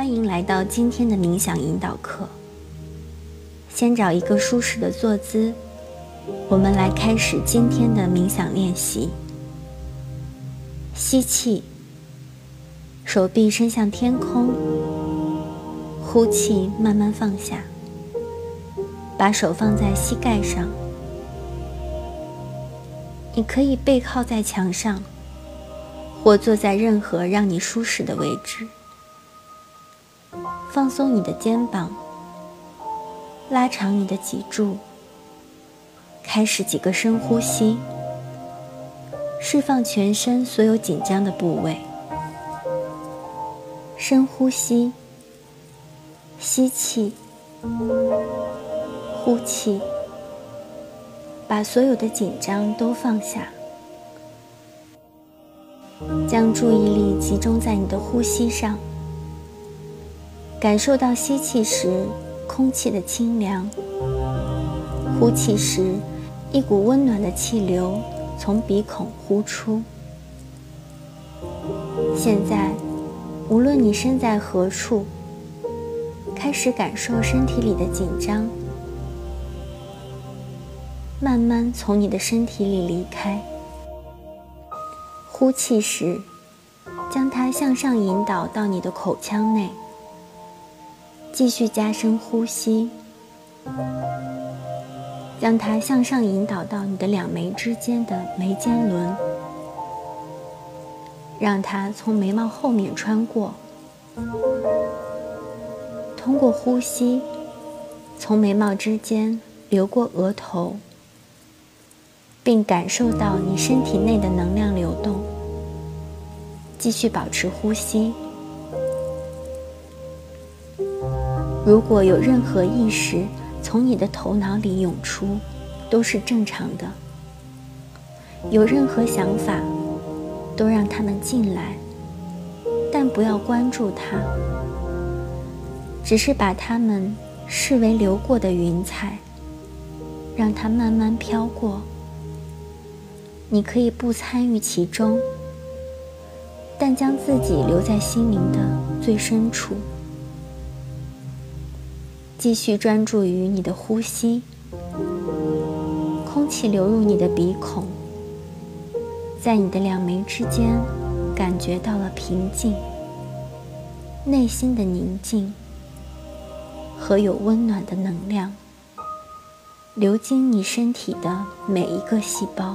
欢迎来到今天的冥想引导课。先找一个舒适的坐姿，我们来开始今天的冥想练习。吸气，手臂伸向天空；呼气，慢慢放下，把手放在膝盖上。你可以背靠在墙上，或坐在任何让你舒适的位置。放松你的肩膀，拉长你的脊柱，开始几个深呼吸，释放全身所有紧张的部位。深呼吸，吸气，呼气，把所有的紧张都放下，将注意力集中在你的呼吸上。感受到吸气时空气的清凉，呼气时一股温暖的气流从鼻孔呼出。现在，无论你身在何处，开始感受身体里的紧张，慢慢从你的身体里离开。呼气时，将它向上引导到你的口腔内。继续加深呼吸，将它向上引导到你的两眉之间的眉间轮，让它从眉毛后面穿过，通过呼吸从眉毛之间流过额头，并感受到你身体内的能量流动。继续保持呼吸。如果有任何意识从你的头脑里涌出，都是正常的。有任何想法，都让他们进来，但不要关注它，只是把它们视为流过的云彩，让它慢慢飘过。你可以不参与其中，但将自己留在心灵的最深处。继续专注于你的呼吸，空气流入你的鼻孔，在你的两眉之间，感觉到了平静、内心的宁静和有温暖的能量，流经你身体的每一个细胞。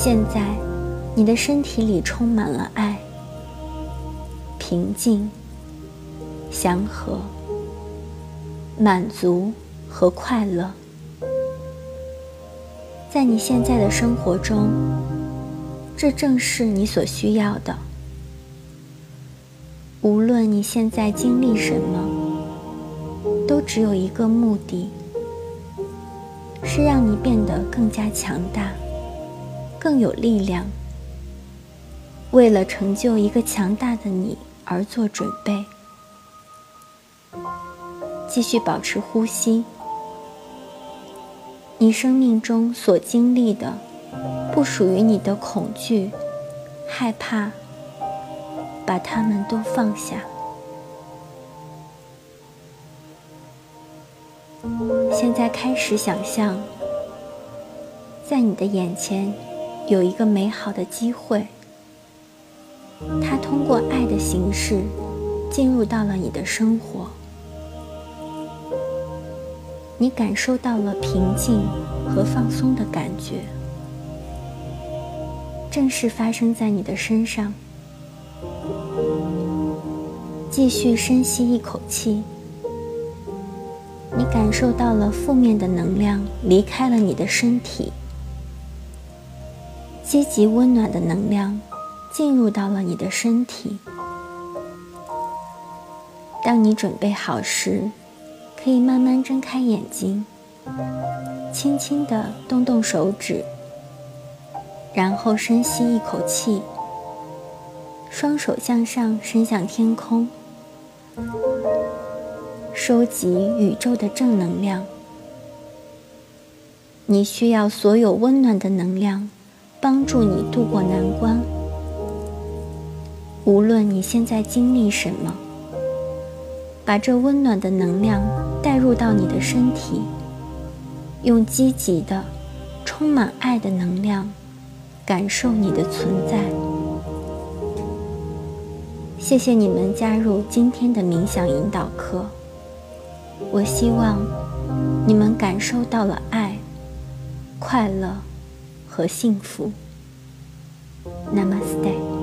现在，你的身体里充满了爱、平静、祥和、满足和快乐。在你现在的生活中，这正是你所需要的。无论你现在经历什么，都只有一个目的，是让你变得更加强大。更有力量，为了成就一个强大的你而做准备。继续保持呼吸。你生命中所经历的，不属于你的恐惧、害怕，把它们都放下。现在开始想象，在你的眼前。有一个美好的机会，它通过爱的形式进入到了你的生活。你感受到了平静和放松的感觉，正是发生在你的身上。继续深吸一口气，你感受到了负面的能量离开了你的身体。积极温暖的能量进入到了你的身体。当你准备好时，可以慢慢睁开眼睛，轻轻地动动手指，然后深吸一口气，双手向上伸向天空，收集宇宙的正能量。你需要所有温暖的能量。帮助你度过难关。无论你现在经历什么，把这温暖的能量带入到你的身体，用积极的、充满爱的能量感受你的存在。谢谢你们加入今天的冥想引导课。我希望你们感受到了爱、快乐。和幸福，Namaste。